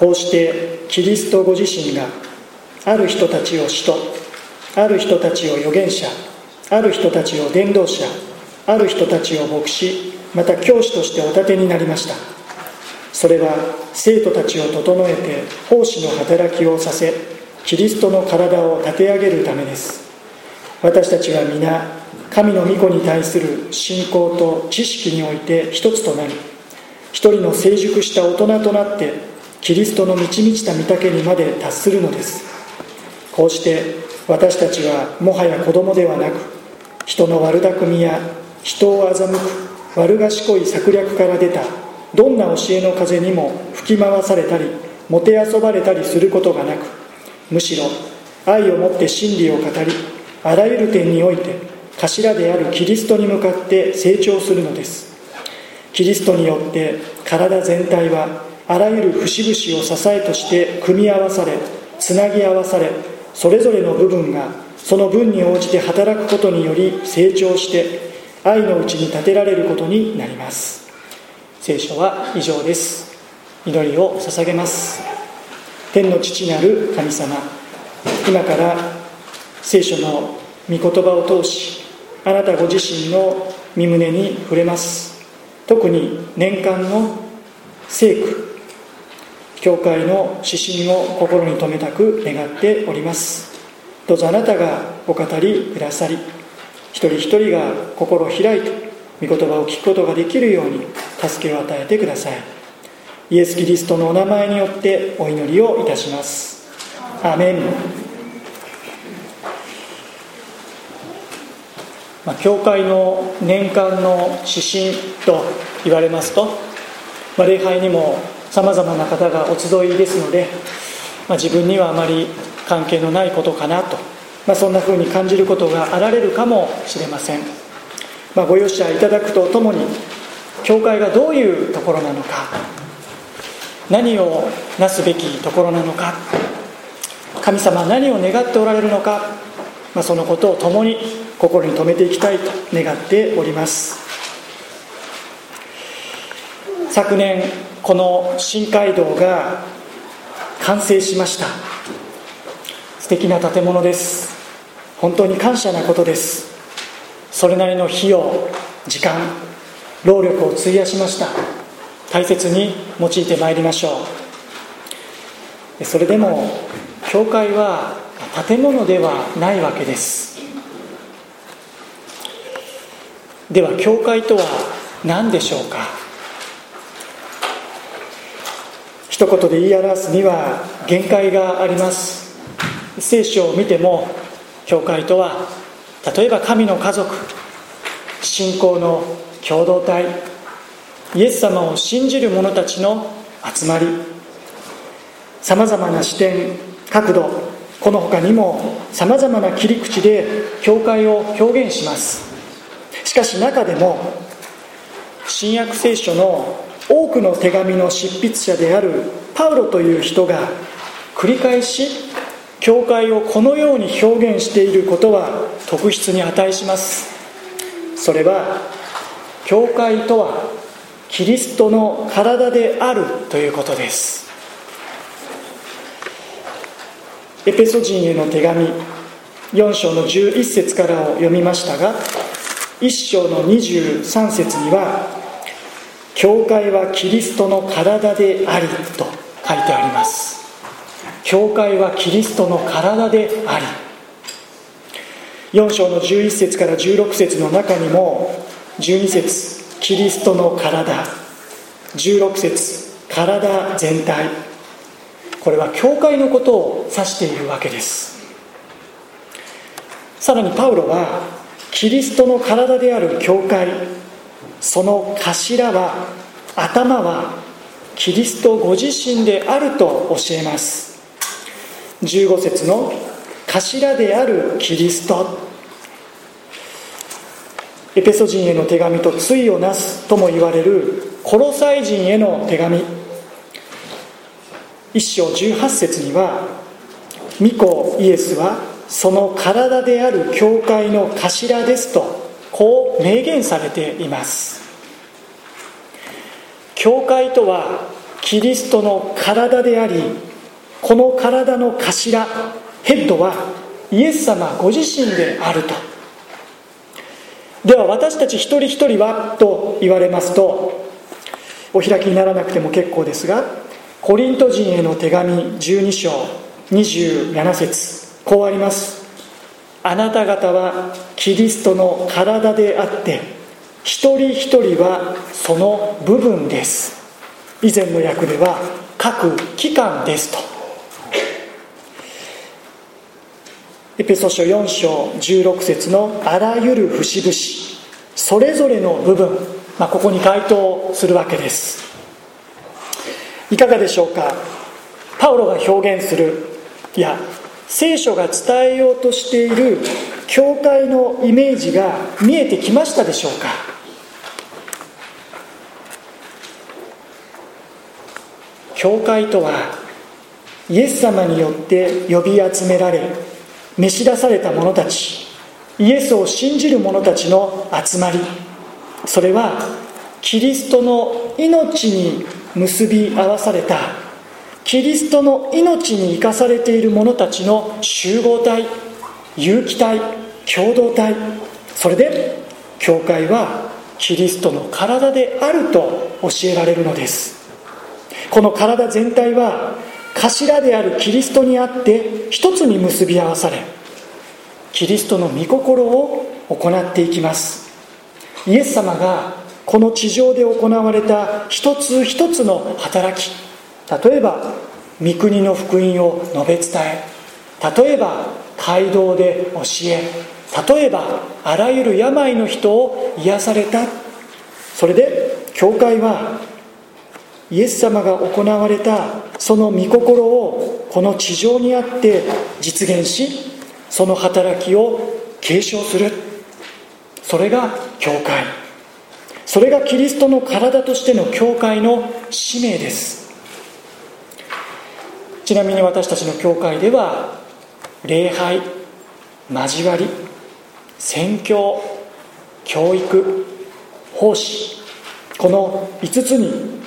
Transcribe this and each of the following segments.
こうしてキリストご自身がある人たちを使徒ある人たちを預言者ある人たちを伝道者ある人たちを牧師また教師としてお立てになりました。それは生徒たちを整えて奉仕の働きをさせキリストの体を立て上げるためです。私たちは皆神の御子に対する信仰と知識において一つとなり一人の成熟した大人となってキリストの満ち満ちた御丈にまで達するのです。こうして私たちはもはや子供ではなく人の悪巧みや人を欺く悪賢い策略から出たどんな教えの風にも吹き回されたりもてあそばれたりすることがなくむしろ愛をもって真理を語りあらゆる点において頭であるキリストに向かって成長するのです。キリストによって体全体はあらゆる節々を支えとして組み合わされつなぎ合わされそれぞれの部分がその分に応じて働くことにより成長して愛のうちに立てられることになります。聖書は以上です。祈りを捧げます。天の父なる神様今から聖書の御言葉を通しあなたご自身の身胸に触れます。特に年間の聖句教会の指針を心に留めたく願っております。どうぞあなたがお語りくださり一人一人が心を開いて御言葉を聞くことができるように助けを与えてください。イエス・キリストのお名前によってお祈りをいたします。アメン、まあ、教会の年間の指針と言われますと、まあ、礼拝にもさまざまな方がお集いですので、まあ、自分にはあまり関係のないことかなと、まあ、そんなふうに感じることがあられるかもしれません、まあ、ご容赦いただくとともに教会がどういうところなのか何をなすべきところなのか神様何を願っておられるのか、まあ、そのことを共に心に留めていきたいと願っております。昨年この新街道が完成しました。素敵な建物です。本当に感謝なことです。それなりの費用時間労力を費やしました。大切に用いてまいりましょう。それでも教会は建物ではないわけです。では教会とは何でしょうか？一言で言い表すには限界があります。聖書を見ても教会とは例えば神の家族信仰の共同体イエス様を信じる者たちの集まりさまざまな視点角度この他にもさまざまな切り口で教会を表現します。しかし中でも新約聖書の多くの手紙の執筆者であるパウロという人が繰り返し教会をこのように表現していることは特筆に値します。それは教会とはキリストの体であるということです。エペソ人への手紙4章の11節からを読みましたが1章の23節には教会はキリストの体でありと書いてあります。教会はキリストの体であり。4章の11節から16節の中にも12節キリストの体。16節体全体。これは教会のことを指しているわけです。さらにパウロはキリストの体である教会その頭は頭はキリストご自身であると教えます。15節の頭であるキリスト。エペソ人への手紙と対をなすとも言われるコロサイ人への手紙。一章18節には御子イエスはその体である教会の頭ですと。こう明言されています。教会とはキリストの体でありこの体の頭ヘッドはイエス様ご自身であると。では私たち一人一人はと言われますとお開きにならなくても結構ですがコリント人への手紙12章27節こうあります。あなた方はキリストの体であって一人一人はその部分です。以前の訳では各機関ですと。エペソ書4章16節のあらゆる節々それぞれの部分、まあ、ここに該当するわけです。いかがでしょうか？パウロが表現するいや聖書が伝えようとしている教会のイメージが見えてきましたでしょうか？教会とはイエス様によって呼び集められ召し出された者たちイエスを信じる者たちの集まり。それはキリストの命に結び合わされたキリストの命に生かされている者たちの集合体有機体共同体。それで教会はキリストの体であると教えられるのです。この体全体は頭であるキリストにあって一つに結び合わされキリストの御心を行っていきます。イエス様がこの地上で行われた一つ一つの働き例えば御国の福音を述べ伝え。例えば街道で教え。例えばあらゆる病の人を癒された。それで教会はイエス様が行われたその御心をこの地上にあって実現しその働きを継承する。それが教会。それがキリストの体としての教会の使命です。ちなみに私たちの教会では礼拝交わり宣教教育奉仕この5つに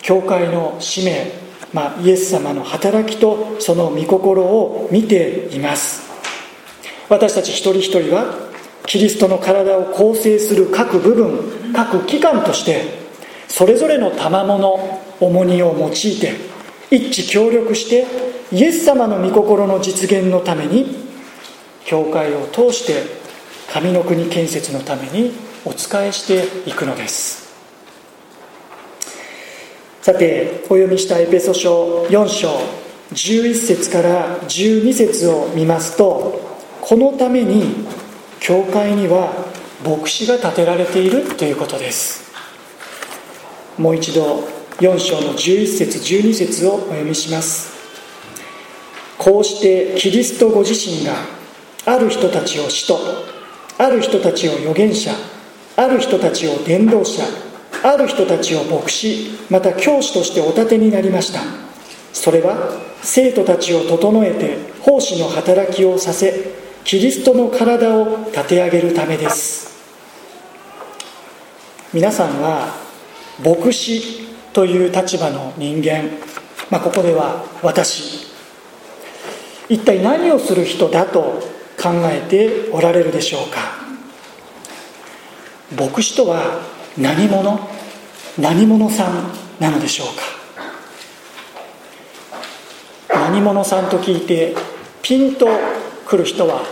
教会の使命、まあ、イエス様の働きとその御心を見ています。私たち一人一人はキリストの体を構成する各部分各機関としてそれぞれの賜物重荷を用いて一致協力してイエス様の御心の実現のために教会を通して神の国建設のためにお仕えしていくのです。さてお読みしたエペソ書4章11節から12節を見ますとこのために教会には牧師が建てられているということです。もう一度4章の11節12節をお読みします。こうしてキリストご自身がある人たちを使徒ある人たちを預言者ある人たちを伝道者ある人たちを牧師また教師としてお立てになりました。それは生徒たちを整えて奉仕の働きをさせキリストの体を立て上げるためです。皆さんは牧師という立場の人間、まあ、ここでは私。一体何をする人だと考えておられるでしょうか。牧師とは何者？何者さんなのでしょうか。何者さんと聞いてピンと来る人は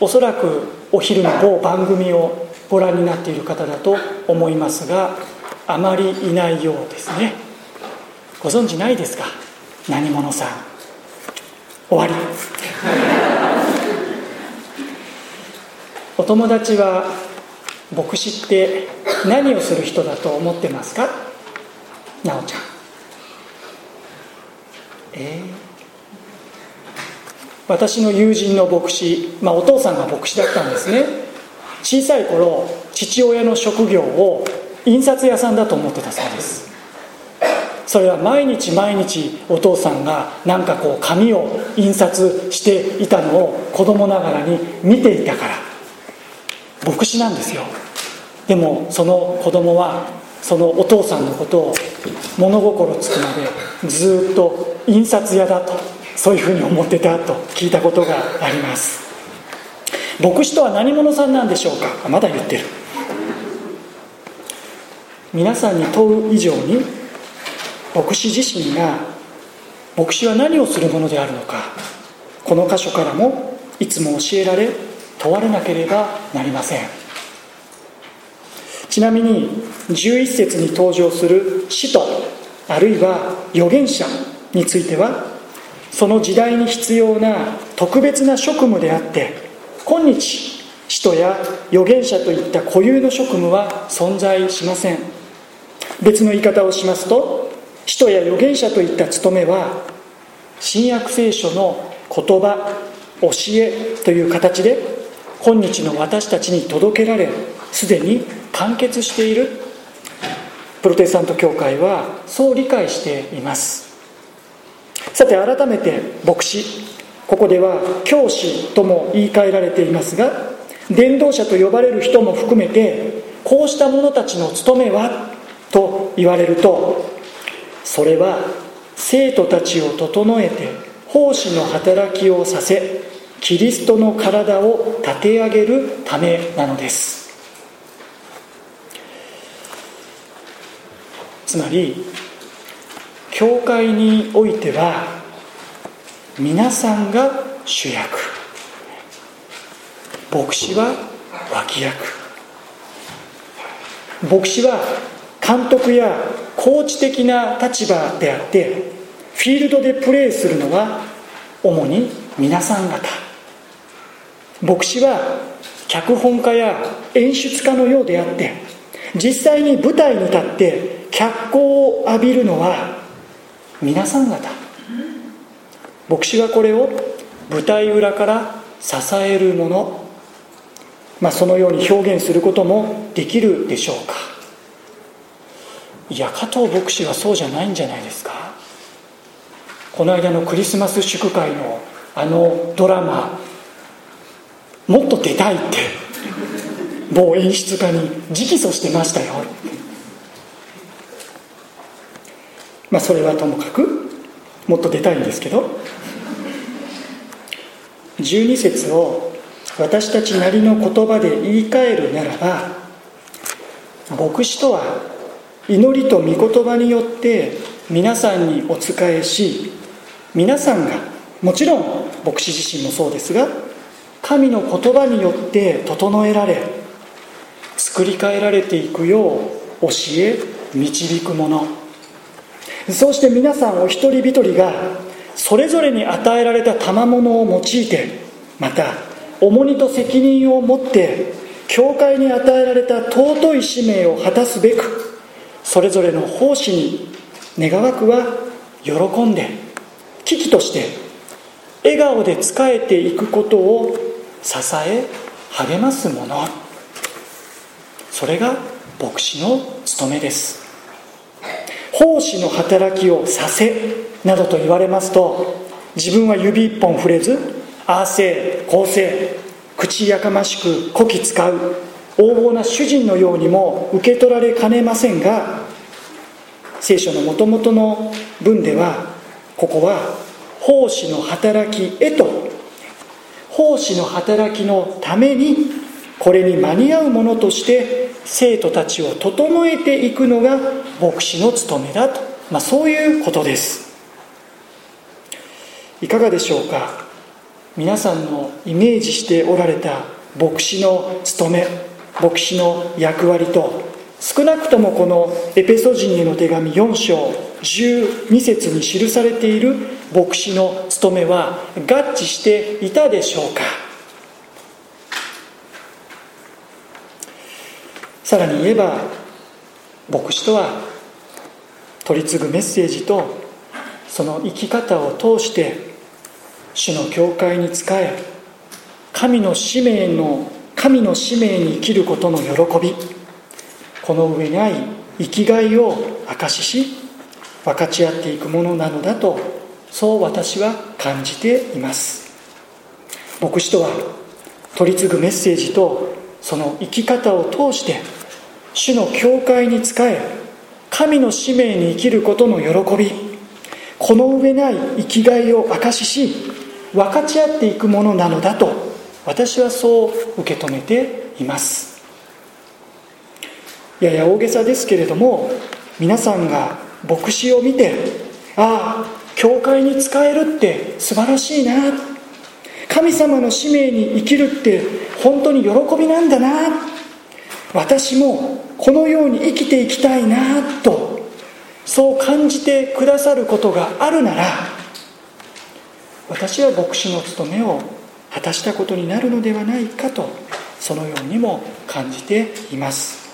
おそらくお昼の某番組をご覧になっている方だと思いますがあまりいないようですね。ご存知ないですか？何者さん。終わり。お友達は牧師って何をする人だと思ってますか？なおちゃん。えー、私の友人の牧師、まあ、お父さんが牧師だったんですね。小さい頃父親の職業を印刷屋さんだと思ってたそうです。それは毎日毎日お父さんが何かこう紙を印刷していたのを子供ながらに見ていたから。牧師なんですよ。でもその子供はそのお父さんのことを物心つくまでずっと印刷屋だとそういうふうに思ってたと聞いたことがあります。牧師とは何者さんなんでしょうか？まだ言ってる。皆さんに問う以上に牧師自身が牧師は何をするものであるのかこの箇所からもいつも教えられ問われなければなりません。ちなみに11節に登場する使徒あるいは預言者についてはその時代に必要な特別な職務であって今日使徒や預言者といった固有の職務は存在しません。別の言い方をしますと使徒や預言者といった務めは新約聖書の言葉教えという形で今日の私たちに届けられすでに完結している。プロテスタント教会はそう理解しています。さて改めて牧師。ここでは教師とも言い換えられていますが伝道者と呼ばれる人も含めてこうした者たちの務めはと言われるとそれは生徒たちを整えて奉仕の働きをさせキリストの体を立て上げるためなのです。つまり教会においては皆さんが主役。牧師は脇役。牧師は監督やコーチ的な立場であってフィールドでプレーするのは主に皆さん方。牧師は脚本家や演出家のようであって実際に舞台に立って脚光を浴びるのは皆さん方。牧師はこれを舞台裏から支えるもの、まあ、そのように表現することもできるでしょうか。いや加藤牧師はそうじゃないんじゃないですか。この間のクリスマス祝会のあのドラマもっと出たいって某演出家に直訴してましたよ。まあそれはともかくもっと出たいんですけど。12節を私たちなりの言葉で言い換えるならば牧師とは祈りと御言葉によって皆さんにお仕えし皆さんがもちろん牧師自身もそうですが神の言葉によって整えられ作り変えられていくよう教え導くもの。そうして皆さんお一人一人がそれぞれに与えられた賜物を用いてまた重荷と責任を持って教会に与えられた尊い使命を果たすべくそれぞれの奉仕に願わくは喜んで危機として笑顔で仕えていくことを支え励ますもの。それが牧師の務めです。奉仕の働きをさせなどと言われますと自分は指一本触れずああせいこうせい口やかましくこき使う。横暴な主人のようにも受け取られかねませんが聖書のもともとの文ではここは奉仕の働きへと奉仕の働きのためにこれに間に合うものとして生徒たちを整えていくのが牧師の務めだと、まあ、そういうことです。いかがでしょうか？皆さんのイメージしておられた牧師の務め。牧師の役割と少なくともこのエペソ人への手紙4章12節に記されている牧師の務めは合致していたでしょうか。さらに言えば牧師とは取り次ぐメッセージとその生き方を通して主の教会に仕え神の使命の神の使命に生きることの喜び。この上ない生きがいを証しし分かち合っていくものなのだとそう私は感じています。牧師とは取り次ぐメッセージとその生き方を通して主の教会に仕え神の使命に生きることの喜び。この上ない生きがいを証しし分かち合っていくものなのだと私はそう受け止めています。やや大げさですけれども皆さんが牧師を見てああ教会に仕えるって素晴らしいな。神様の使命に生きるって本当に喜びなんだな。私もこのように生きていきたいな。とそう感じてくださることがあるなら私は牧師の務めを果たしたことになるのではないかとそのようにも感じています。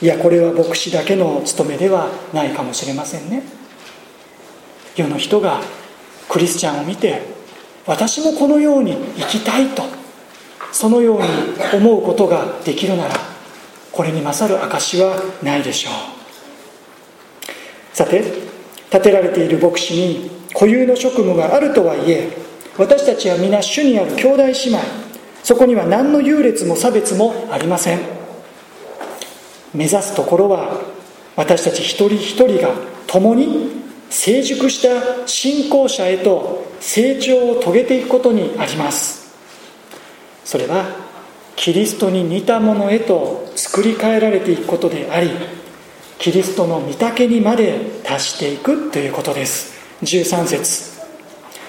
いやこれは牧師だけの務めではないかもしれませんね。世の人がクリスチャンを見て私もこのように生きたいとそのように思うことができるならこれに勝る証はないでしょう。さて立てられている牧師に固有の職務があるとはいえ私たちは皆主にある兄弟姉妹。そこには何の優劣も差別もありません。目指すところは私たち一人一人が共に成熟した信仰者へと成長を遂げていくことにあります。それはキリストに似たものへと作り変えられていくことでありキリストの御丈にまで達していくということです。13節。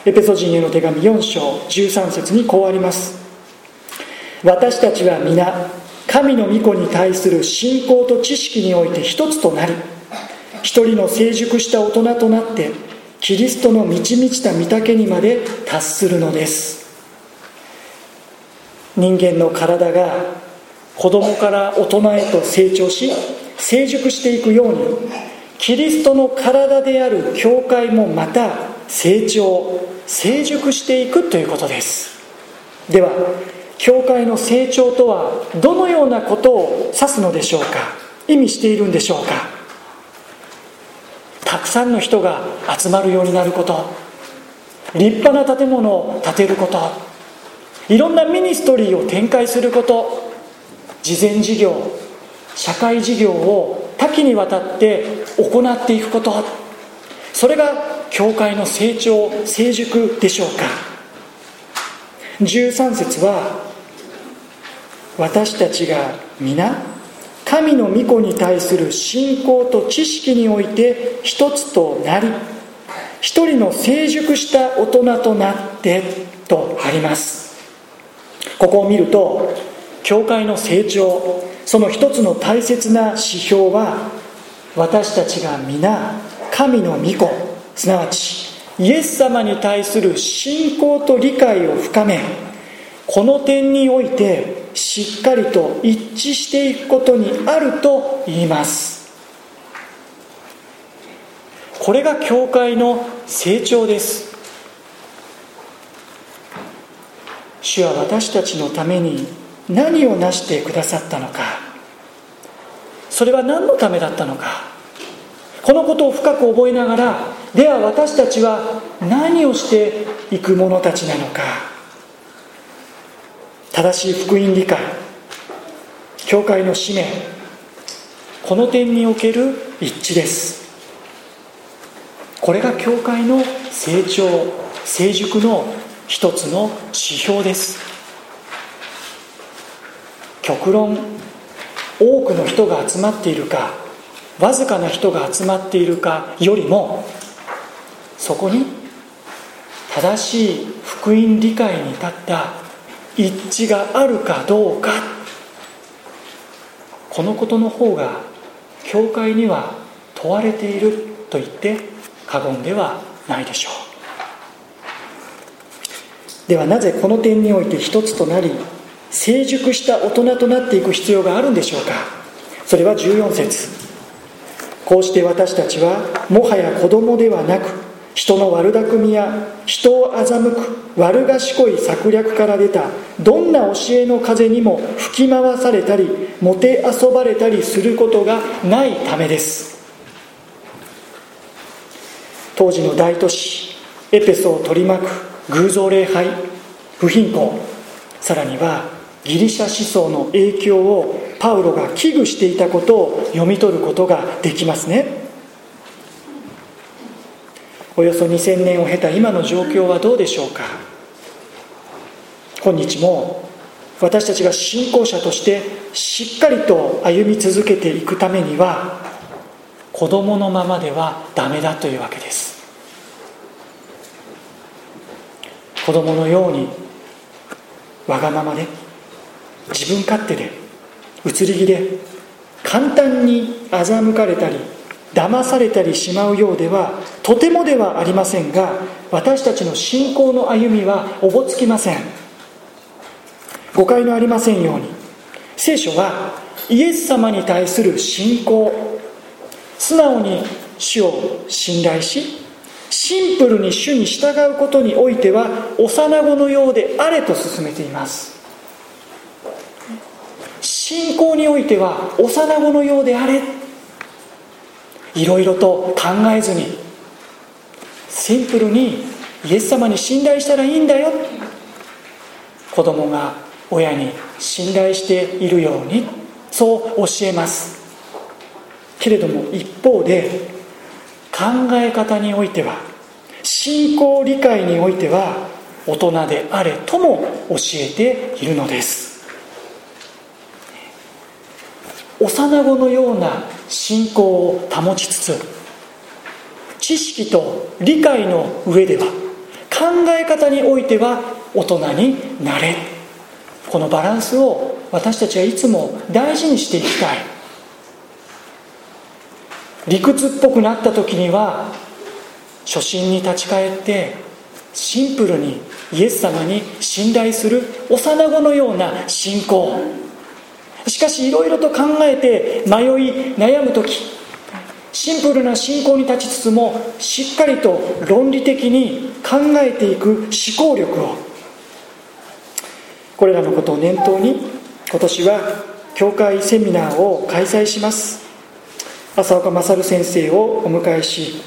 エペソ人への手紙4章13節にこうあります。私たちは皆神の御子に対する信仰と知識において一つとなり一人の成熟した大人となってキリストの満ち満ちた御丈にまで達するのです。人間の体が子供から大人へと成長し成熟していくようにキリストの体である教会もまた成長成熟していくということです。では教会の成長とはどのようなことを指すのでしょうか？意味しているんでしょうか？たくさんの人が集まるようになること。立派な建物を建てること。いろんなミニストリーを展開すること。慈善事業社会事業を多岐にわたって行っていくこと。それが教会の成長成熟でしょうか？13節は私たちが皆神の御子に対する信仰と知識において一つとなり一人の成熟した大人となってとあります。ここを見ると教会の成長その一つの大切な指標は私たちが皆神の御子すなわちイエス様に対する信仰と理解を深めこの点においてしっかりと一致していくことにあると言います。これが教会の成長です。主は私たちのために何を成してくださったのか。それは何のためだったのか。このことを深く覚えながらでは私たちは何をしていく者たちなのか。正しい福音理解教会の使命この点における一致です。これが教会の成長成熟の一つの指標です。極論多くの人が集まっているかわずかな人が集まっているかよりもそこに正しい福音理解に立った一致があるかどうかこのことの方が教会には問われていると言って過言ではないでしょう。ではなぜこの点において一つとなり成熟した大人となっていく必要があるんでしょうか。それは14節。こうして私たちはもはや子供ではなく人の悪巧みや人を欺く悪賢い策略から出たどんな教えの風にも吹き回されたりもてあそばれたりすることがないためです。当時の大都市エペソを取り巻く偶像礼拝不貧困さらにはギリシャ思想の影響をパウロが危惧していたことを読み取ることができますね。およそ2000年を経た今の状況はどうでしょうか？今日も私たちが信仰者としてしっかりと歩み続けていくためには子供のままではダメだというわけです。子供のようにわがままで自分勝手で移り気で簡単に欺かれたり騙されたりしまうようではとてもではありませんが私たちの信仰の歩みはおぼつきません。誤解のありませんように。聖書はイエス様に対する信仰。素直に主を信頼しシンプルに主に従うことにおいては幼子のようであれと進めています。信仰においては幼子のようであれいろいろと考えずにシンプルにイエス様に信頼したらいいんだよ。子供が親に信頼しているようにそう教えます。けれども一方で考え方においては信仰理解においては大人であれとも教えているのです。幼子のような信仰を保ちつつ知識と理解の上では考え方においては大人になれ。このバランスを私たちはいつも大事にしていきたい。理屈っぽくなった時には初心に立ち返ってシンプルにイエス様に信頼する幼子のような信仰。しかしいろいろと考えて迷い悩む時シンプルな信仰に立ちつつもしっかりと論理的に考えていく思考力を。これらのことを念頭に今年は教会セミナーを開催します。浅岡勝先生をお迎えし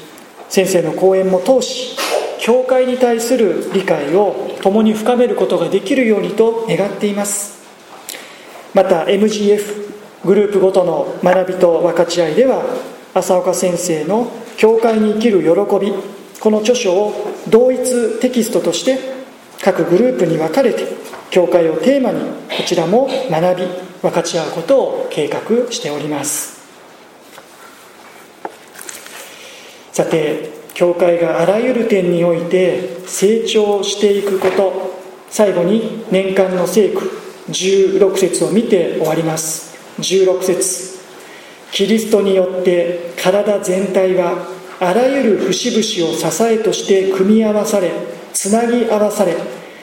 先生の講演も通し教会に対する理解を共に深めることができるようにと願っています。また MGF グループごとの学びと分かち合いでは浅岡先生の「教会に生きる喜び」この著書を同一テキストとして各グループに分かれて教会をテーマにこちらも学び分かち合うことを計画しております。さて教会があらゆる点において成長していくこと最後に年間の聖句16節を見て終わります。16節。キリストによって体全体はあらゆる節々を支えとして組み合わされつなぎ合わされ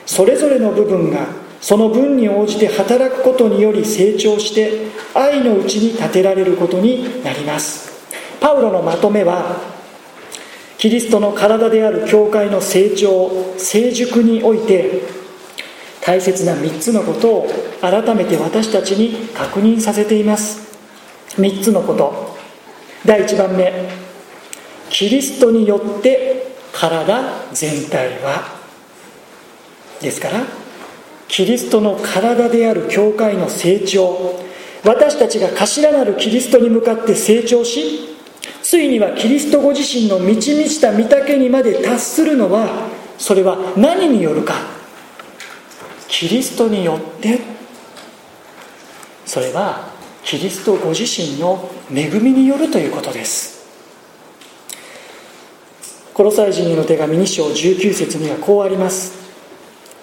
それぞれの部分がその分に応じて働くことにより成長して愛のうちに立てられることになります。パウロのまとめはキリストの体である教会の成長成熟において大切な3つのことを改めて私たちに確認させています。3つのこと。第1番目。キリストによって体全体は。ですからキリストの体である教会の成長。私たちが頭なるキリストに向かって成長しついにはキリストご自身の満ち満ちた御岳にまで達するのはそれは何によるか。キリストによってそれはキリストご自身の恵みによるということです。コロサイ人への手紙2章19節にはこうあります。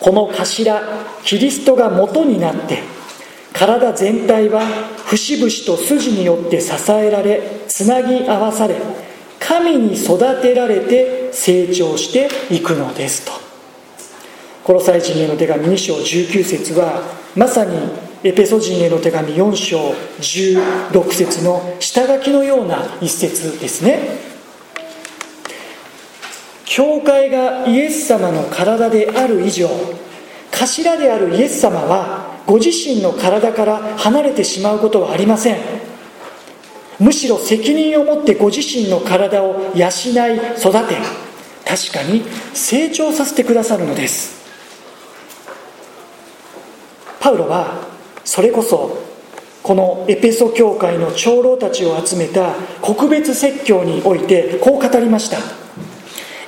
この頭キリストが元になって体全体は節々と筋によって支えられつなぎ合わされ神に育てられて成長していくのですと。コロサイ人への手紙2章19節はまさにエペソ人への手紙4章16節の下書きのような一節ですね。教会がイエス様の体である以上頭であるイエス様はご自身の体から離れてしまうことはありません。むしろ責任を持ってご自身の体を養い育て。確かに成長させてくださるのです。パウロはそれこそこのエペソ教会の長老たちを集めた告別説教においてこう語りました。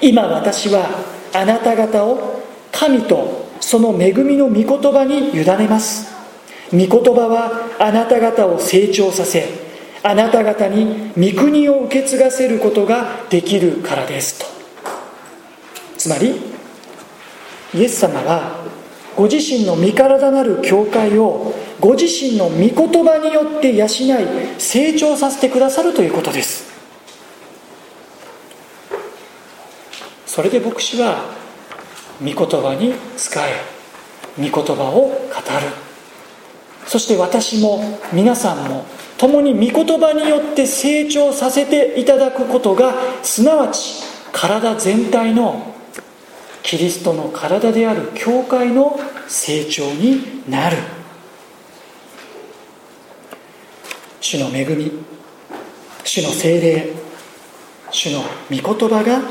今私はあなた方を神とその恵みの御言葉に委ねます。御言葉はあなた方を成長させあなた方に御国を受け継がせることができるからですと。つまりイエス様はご自身の身体なる教会をご自身の御言葉によって養い成長させてくださるということです。それで牧師は御言葉に仕え御言葉を語る。そして私も皆さんも共に御言葉によって成長させていただくことがすなわち体全体のキリストの体である教会の成長になる。主の恵み主の精霊主の御言葉が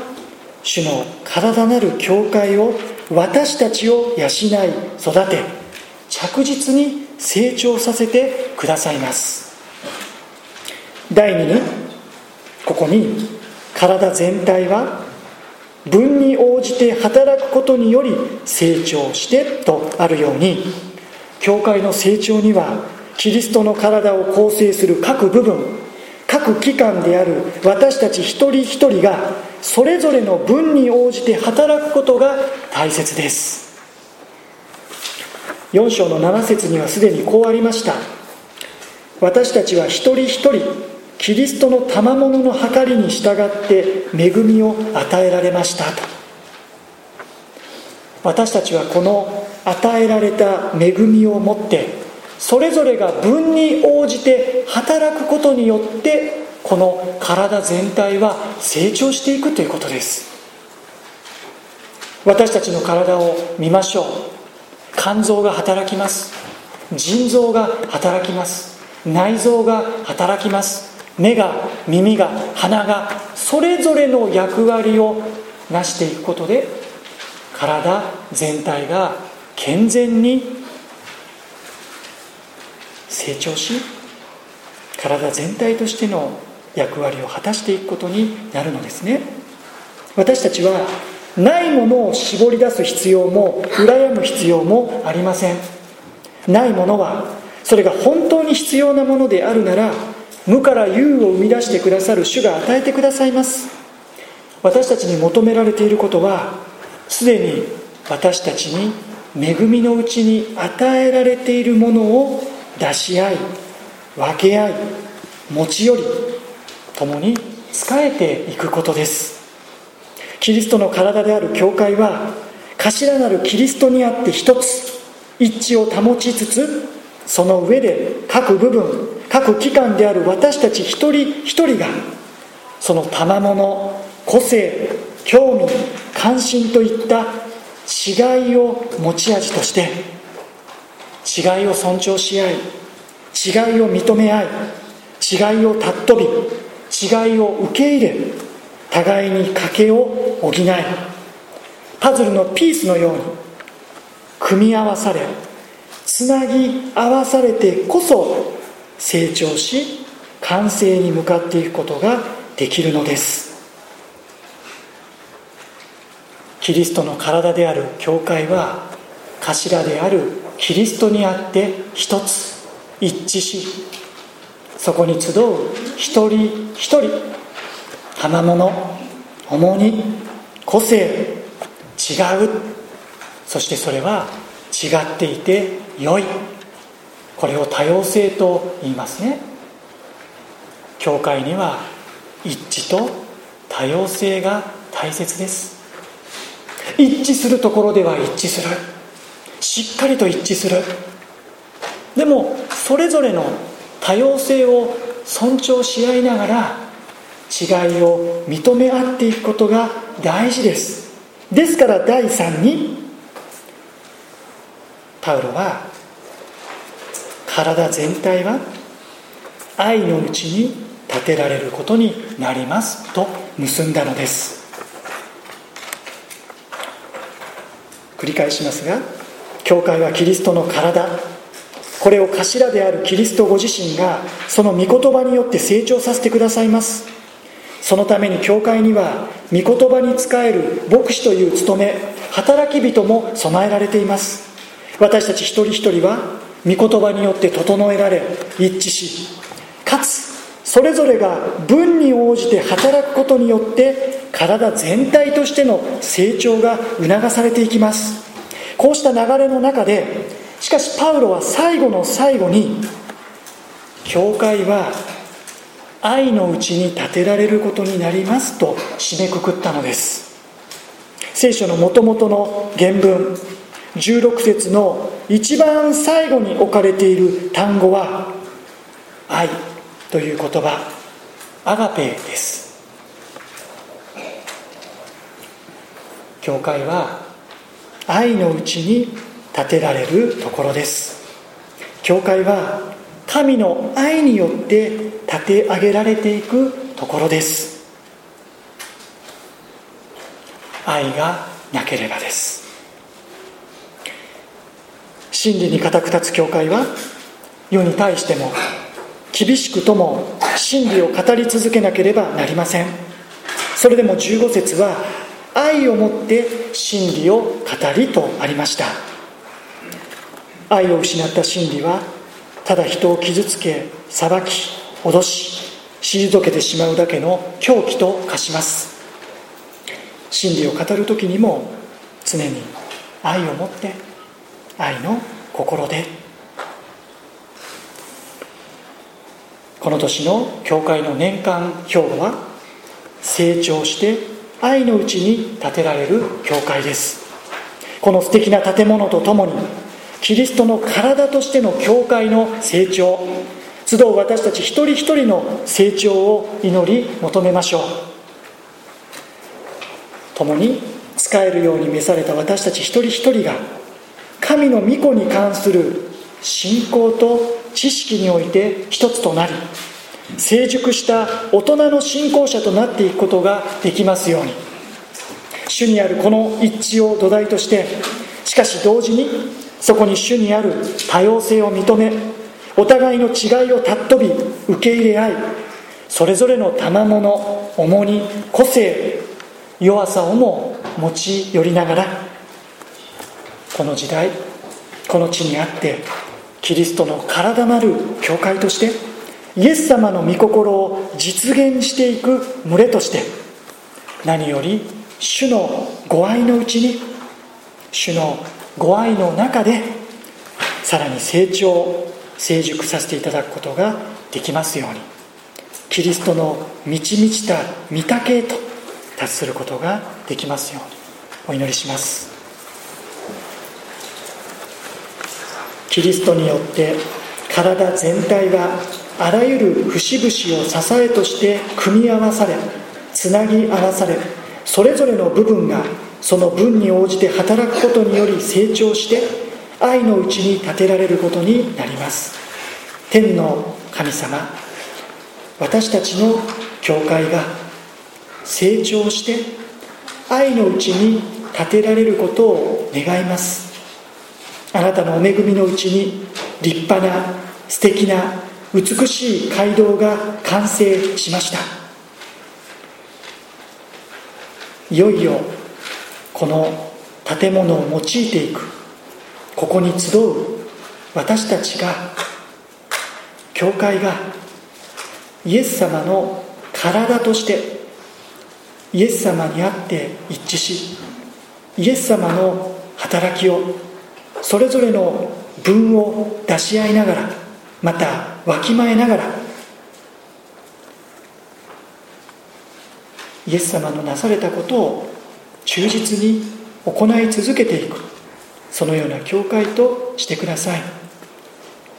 主の体なる教会を私たちを養い育て着実に成長させてくださいます。第2にここに体全体は分に応じて働くことにより成長してとあるように教会の成長にはキリストの体を構成する各部分各機関である私たち一人一人がそれぞれの分に応じて働くことが大切です。4章の7節にはすでにこうありました。私たちは一人一人キリストの賜物の計りに従って恵みを与えられましたと。私たちはこの与えられた恵みをもってそれぞれが分に応じて働くことによってこの体全体は成長していくということです。私たちの体を見ましょう。肝臓が働きます。腎臓が働きます。内臓が働きます。目が耳が鼻がそれぞれの役割を成していくことで体全体が健全に成長し体全体としての役割を果たしていくことになるのですね。私たちはないものを絞り出す必要も羨む必要もありません。ないものはそれが本当に必要なものであるなら無から有を生み出してくださる主が与えてくださいます。私たちに求められていることはすでに私たちに恵みのうちに与えられているものを出し合い分け合い持ち寄り共に仕えていくことです。キリストの体である教会は頭なるキリストにあって一つ一致を保ちつつその上で各部分各機関である私たち一人一人がその賜物個性興味関心といった違いを持ち味として違いを尊重し合い違いを認め合い違いを尊び違いを受け入れ互いに賭けを補いパズルのピースのように組み合わされつなぎ合わされてこそ成長し完成に向かっていくことができるのです。キリストの体である教会は頭であるキリストにあって一つ一致しそこに集う一人一人賜物重荷個性違う。そしてそれは違っていて良い。これを多様性と言いますね。教会には一致と多様性が大切です。一致するところでは一致する。しっかりと一致する。でもそれぞれの多様性を尊重し合いながら違いを認め合っていくことが大事です。ですから第3にパウロは体全体は愛のうちに立てられることになりますと結んだのです。繰り返しますが教会はキリストの体。これを頭であるキリストご自身がその御言葉によって成長させてくださいます。そのために教会には御言葉に仕える牧師という務め働き人も備えられています。私たち一人一人は御言葉によって整えられ一致しかつそれぞれが分に応じて働くことによって体全体としての成長が促されていきます。こうした流れの中でしかしパウロは最後の最後に教会は愛のうちに建てられることになりますと締めくくったのです。聖書のもともとの原文16節の一番最後に置かれている単語は愛という言葉。アガペです。教会は愛のうちに建てられるところです。教会は神の愛によって建て上げられていくところです。愛がなければです。真理に固く立つ教会は世に対しても厳しくとも真理を語り続けなければなりません。それでも15節は愛をもって真理を語りとありました。愛を失った真理はただ人を傷つけ裁き脅し退けてしまうだけの狂気と化します。真理を語る時にも常に愛を持って愛の心で。この年の教会の年間標語は成長して愛のうちに建てられる教会です。この素敵な建物とともにキリストの体としての教会の成長集う私たち一人一人の成長を祈り求めましょう。共に使えるように召された私たち一人一人が神の御子に関する信仰と知識において一つとなり成熟した大人の信仰者となっていくことができますように。主にあるこの一致を土台としてしかし同時にそこに主にある多様性を認めお互いの違いを尊び受け入れ合いそれぞれの賜物重荷個性弱さをも持ち寄りながらこの時代この地にあってキリストの体なる教会としてイエス様の御心を実現していく群れとして何より主のご愛のうちに主のご愛の中でさらに成長成熟させていただくことができますようにキリストの満ち満ちた御岳へと達することができますようにお祈りします。キリストによって体全体があらゆる節々を支えとして組み合わされつなぎ合わされそれぞれの部分がその分に応じて働くことにより成長して愛のうちに立てられることになります。天の神様私たちの教会が成長して愛のうちに立てられることを願います。あなたのお恵みのうちに立派な素敵な美しい街道が完成しました。いよいよこの建物を用いていく。ここに集う私たちが教会がイエス様の体としてイエス様にあって一致しイエス様の働きをそれぞれの分を出し合いながらまたわきまえながらイエス様のなされたことを忠実に行い続けていくそのような教会としてください。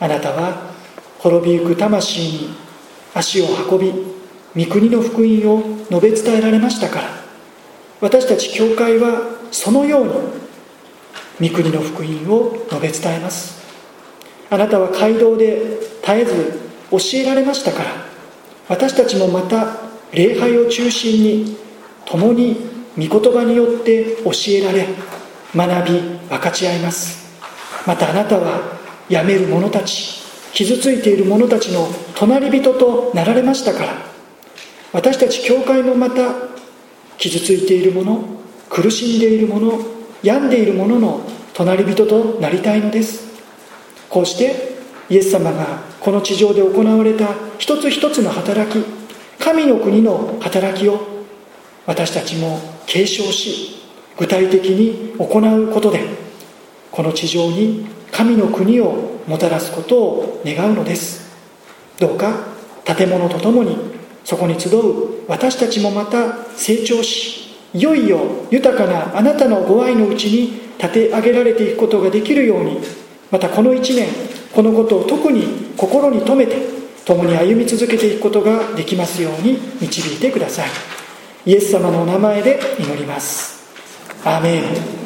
あなたは滅びゆく魂に足を運び御国の福音を述べ伝えられましたから私たち教会はそのように御国の福音を述べ伝えます。あなたは街道で絶えず教えられましたから私たちもまた礼拝を中心に共に御言葉によって教えられ学び分かち合います。またあなたはやめる者たち傷ついている者たちの隣人となられましたから私たち教会もまた傷ついている者苦しんでいる者病んでいる者の隣人となりたいのです。こうしてイエス様がこの地上で行われた一つ一つの働き神の国の働きを私たちも継承し具体的に行うことでこの地上に神の国をもたらすことを願うのです。どうか建物とともにそこに集う私たちもまた成長しいよいよ豊かなあなたのご愛のうちに立て上げられていくことができるようにまたこの1年このことを特に心に留めて共に歩み続けていくことができますように導いてください。イエス様のお名前で祈ります。アーメン。